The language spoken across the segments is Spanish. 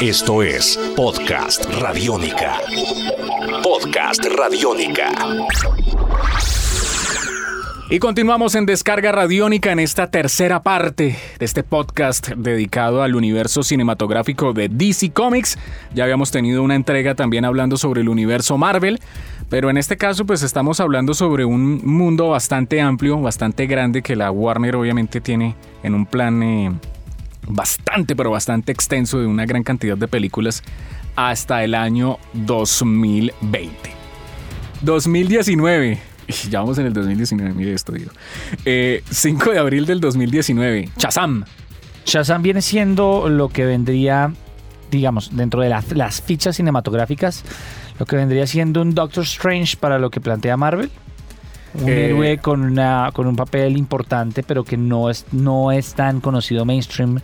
Esto es Podcast Radiónica. Podcast Radiónica. Y continuamos en Descarga Radiónica en esta tercera parte de este podcast dedicado al universo cinematográfico de DC Comics. Ya habíamos tenido una entrega también hablando sobre el universo Marvel, pero en este caso pues estamos hablando sobre un mundo bastante amplio, bastante grande que la Warner obviamente tiene en un plan eh, bastante, pero bastante extenso de una gran cantidad de películas hasta el año 2020. 2019. Ya vamos en el 2019, mire esto, digo. 5 eh, de abril del 2019. Shazam. Shazam viene siendo lo que vendría, digamos, dentro de las fichas cinematográficas, lo que vendría siendo un Doctor Strange para lo que plantea Marvel. Un eh, héroe con, una, con un papel importante, pero que no es, no es tan conocido mainstream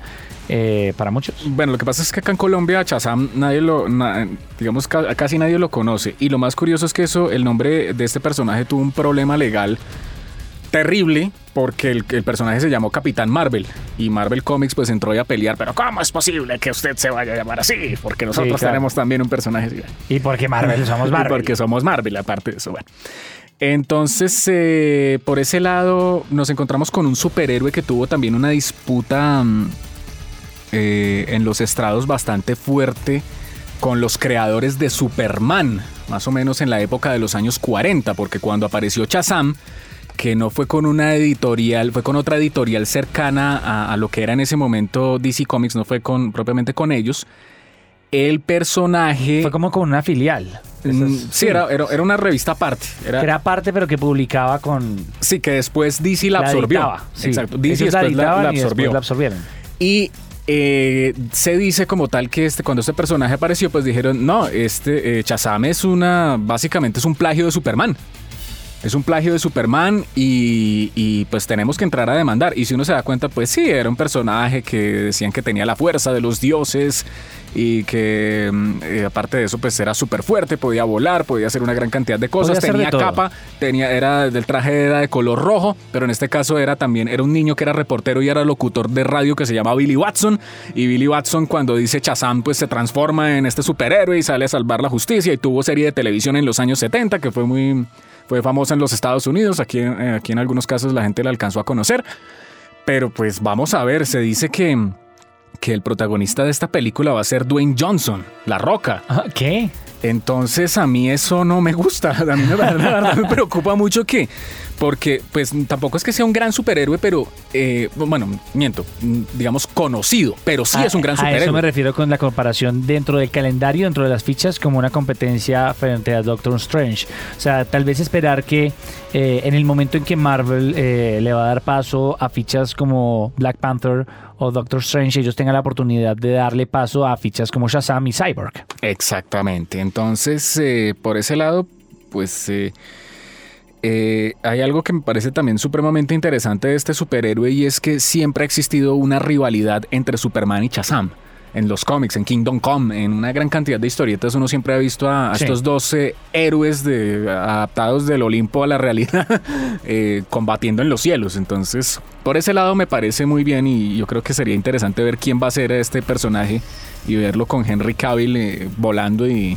eh, para muchos. Bueno, lo que pasa es que acá en Colombia Chazam nadie lo, digamos, casi nadie lo conoce. Y lo más curioso es que eso, el nombre de este personaje tuvo un problema legal terrible porque el, personaje se llamó Capitán Marvel y Marvel Comics pues entró a pelear, pero ¿cómo es posible que usted se vaya a llamar así? Porque nosotros tenemos también un personaje así. Y porque Marvel somos Marvel. Y porque somos Marvel, aparte de eso, bueno. Entonces, eh, por ese lado, nos encontramos con un superhéroe que tuvo también una disputa mm, eh, en los estrados bastante fuerte con los creadores de Superman, más o menos en la época de los años 40, porque cuando apareció Chazam, que no fue con una editorial, fue con otra editorial cercana a, lo que era en ese momento DC Comics, no fue con, propiamente con ellos, el personaje... Fue como con una filial. Mm, sí, Era, era, una revista aparte. Era, era aparte, pero que publicaba con. Sí, que después DC la, absorbió. Exacto. DC después la, absorbió. la absorbieron. Y eh, se dice como tal que este, cuando este personaje apareció, pues dijeron, no, este eh, es una, básicamente es un plagio de Superman. Es un plagio de Superman y, y, pues tenemos que entrar a demandar. Y si uno se da cuenta, pues sí, era un personaje que decían que tenía la fuerza de los dioses y que mm, eh, aparte de eso pues era súper fuerte, podía volar, podía hacer una gran cantidad de cosas, tenía capa, tenía, era del traje era de color rojo, pero en este caso era también, era un niño que era reportero y era locutor de radio que se llama Billy Watson y Billy Watson cuando dice Chazam pues se transforma en este superhéroe y sale a salvar la justicia y tuvo serie de televisión en los años 70 que fue muy fue famosa en los Estados Unidos, aquí, eh, aquí en algunos casos la gente la alcanzó a conocer, pero pues vamos a ver, se dice que que el protagonista de esta película va a ser Dwayne Johnson, La Roca. Ah, ¿Qué? Entonces a mí eso no me gusta, a mí la verdad me preocupa mucho que, porque pues tampoco es que sea un gran superhéroe, pero eh, bueno, miento, digamos conocido, pero sí es un gran superhéroe. A eso me refiero con la comparación dentro del calendario, dentro de las fichas, como una competencia frente a Doctor Strange. O sea, tal vez esperar que eh, en el momento en que Marvel eh, le va a dar paso a fichas como Black Panther o Doctor Strange, ellos tengan la oportunidad de darle paso a fichas como Shazam y Cyborg. Exactamente. Entonces, eh, por ese lado, pues eh, eh, hay algo que me parece también supremamente interesante de este superhéroe y es que siempre ha existido una rivalidad entre Superman y Shazam en los cómics, en Kingdom Come, en una gran cantidad de historietas, uno siempre ha visto a, estos 12 héroes de, adaptados del Olimpo a la realidad combatiendo en los cielos. Entonces, por ese lado me parece muy bien y yo creo que sería interesante ver quién va a ser este personaje y verlo con Henry Cavill volando y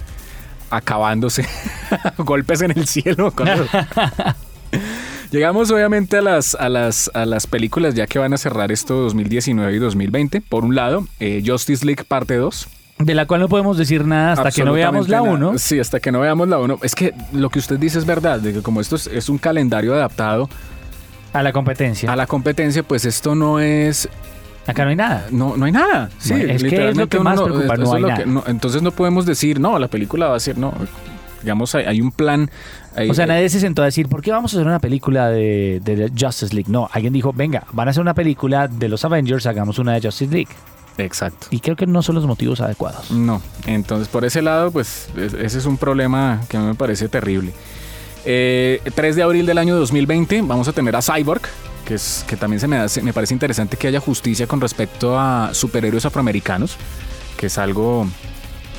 acabándose golpes en el cielo. Llegamos obviamente a las, a, las, a las películas ya que van a cerrar esto 2019 y 2020. Por un lado, eh, Justice League parte 2. De la cual no podemos decir nada hasta que no veamos la 1. Sí, hasta que no veamos la 1. Es que lo que usted dice es verdad, de que como esto es, un calendario adaptado a la competencia. A la competencia, pues esto no es Acá no hay nada. No, no hay nada. Sí, es que es lo que más preocupa, no hay nada. entonces no podemos decir, no, la película va a ser, no. Digamos, hay, un plan. o sea, nadie se sentó a decir, ¿por qué vamos a hacer una película de, de, Justice League? No, alguien dijo, venga, van a hacer una película de los Avengers, hagamos una de Justice League. Exacto. Y creo que no son los motivos adecuados. No, entonces por ese lado, pues ese es un problema que a mí me parece terrible. 3 eh, de abril del año 2020 vamos a tener a Cyborg, que, es, que también se me, hace, me parece interesante que haya justicia con respecto a superhéroes afroamericanos, que es algo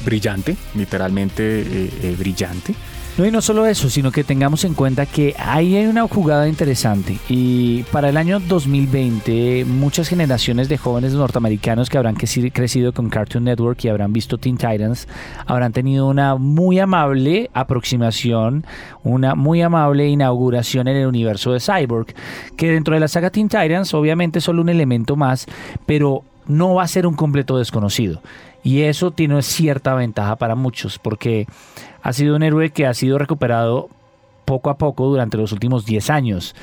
brillante, literalmente eh, eh, brillante. No, y no solo eso, sino que tengamos en cuenta que ahí hay una jugada interesante. Y para el año 2020, muchas generaciones de jóvenes norteamericanos que habrán crecido con Cartoon Network y habrán visto Teen Titans, habrán tenido una muy amable aproximación, una muy amable inauguración en el universo de Cyborg, que dentro de la saga Teen Titans obviamente es solo un elemento más, pero no va a ser un completo desconocido. Y eso tiene cierta ventaja para muchos, porque ha sido un héroe que ha sido recuperado poco a poco durante los últimos 10 años.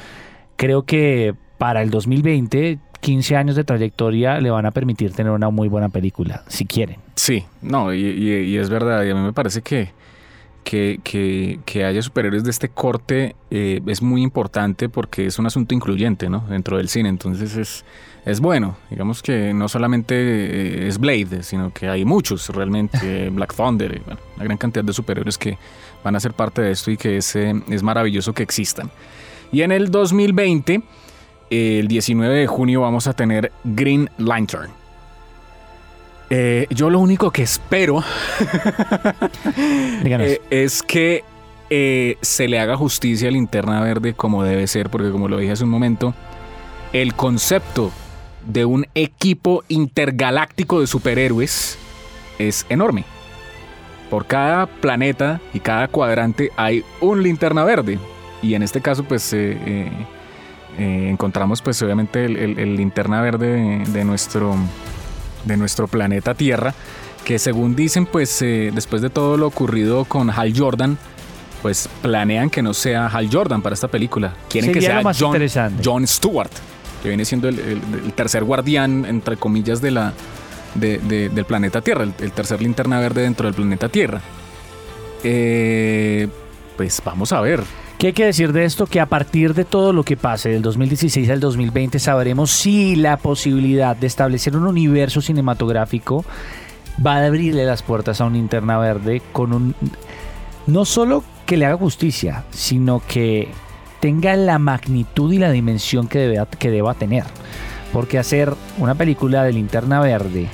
Creo que para el 2020, 15 años de trayectoria le van a permitir tener una muy buena película, si quieren. Sí, no, y, es verdad, y a mí me parece que, que, que, haya superhéroes de este corte eh, es muy importante porque es un asunto incluyente ¿no? dentro del cine, entonces es es bueno. Digamos que no solamente eh, es Blade, sino que hay muchos realmente, Black Thunder, bueno, una gran cantidad de superhéroes que van a ser parte de esto y que es, eh, es maravilloso que existan. Y en el 2020, el 19 de junio, vamos a tener Green Lantern. Eh, yo lo único que espero es que se le haga justicia a Linterna Verde como debe ser, porque como lo dije hace un momento, el concepto de un equipo intergaláctico de superhéroes es enorme. Por cada planeta y cada cuadrante hay un linterna verde. Y en este caso, pues eh, eh, eh, encontramos, pues obviamente, el, linterna verde de, nuestro, de nuestro planeta Tierra. Que según dicen, pues después de todo lo ocurrido con Hal Jordan, pues planean que no sea Hal Jordan para esta película. Quieren que sea John, John Stewart que viene siendo el, tercer guardián, entre comillas, de la, del planeta Tierra, el, tercer linterna verde dentro del planeta Tierra. Eh, pues vamos a ver. ¿Qué hay que decir de esto? Que a partir de todo lo que pase del 2016 al 2020 sabremos si la posibilidad de establecer un universo cinematográfico va a abrirle las puertas a un linterna verde con un... No solo que le haga justicia, sino que tenga la magnitud y la dimensión que, debe, que deba tener. Porque hacer una película de linterna verde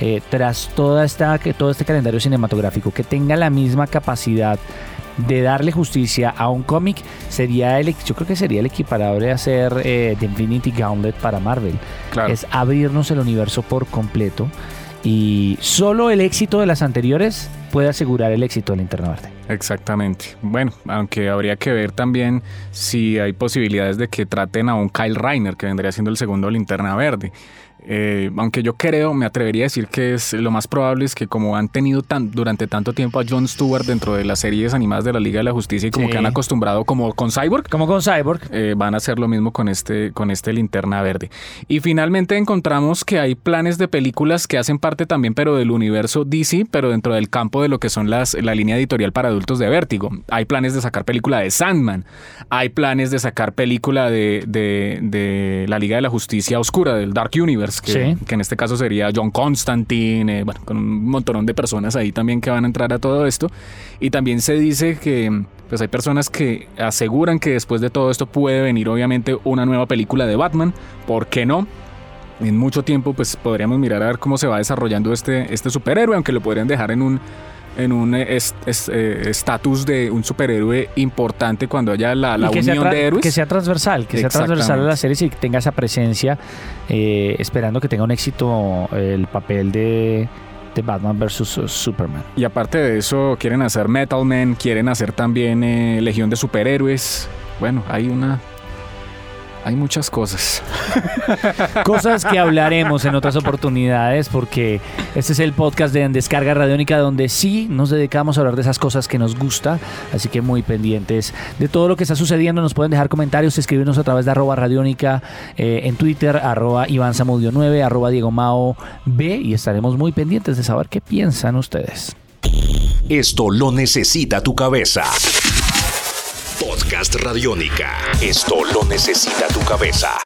eh, tras toda esta, todo este calendario cinematográfico que tenga la misma capacidad de darle justicia a un cómic sería el yo creo que sería el equiparable a hacer eh, The Infinity Gauntlet para Marvel es abrirnos el universo por completo y solo el éxito de las anteriores puede asegurar el éxito de Linterna Verde. Exactamente. Bueno, aunque habría que ver también si hay posibilidades de que traten a un Kyle Reiner, que vendría siendo el segundo Linterna Verde. Eh, aunque yo creo, me atrevería a decir que es lo más probable es que como han tenido tan, durante tanto tiempo a Jon Stewart dentro de las series animadas de la Liga de la Justicia y como que han acostumbrado como con Cyborg. Como con Cyborg. Eh, van a hacer lo mismo con este, con este linterna verde. Y finalmente encontramos que hay planes de películas que hacen parte también pero del universo DC, pero dentro del campo de lo que son las, la línea editorial para adultos de Vértigo. Hay planes de sacar película de Sandman. Hay planes de sacar película de, de, de la Liga de la Justicia Oscura, del Dark Universe que, en este caso sería John Constantine, eh, bueno, con un montón de personas ahí también que van a entrar a todo esto. Y también se dice que pues hay personas que aseguran que después de todo esto puede venir obviamente una nueva película de Batman, ¿por qué no? En mucho tiempo pues podríamos mirar a ver cómo se va desarrollando este, este superhéroe, aunque lo podrían dejar en un en un eh, estatus de un superhéroe importante cuando haya la, la unión de héroes. Que sea transversal, que sea transversal a la serie y que tenga esa presencia, eh, esperando que tenga un éxito el papel de, de Batman versus Superman. Y aparte de eso, quieren hacer Metal Man, quieren hacer también eh, Legión de Superhéroes. Bueno, hay una hay muchas cosas. Cosas que hablaremos en otras oportunidades porque este es el podcast de Descarga Radiónica donde sí nos dedicamos a hablar de esas cosas que nos gusta. Así que muy pendientes de todo lo que está sucediendo. Nos pueden dejar comentarios, escribirnos a través de arroba radiónica eh, en Twitter, arroba Iván 9, arroba Diego Mao B y estaremos muy pendientes de saber qué piensan ustedes. Esto lo necesita tu cabeza. Podcast Radiónica. Esto lo necesita tu cabeza.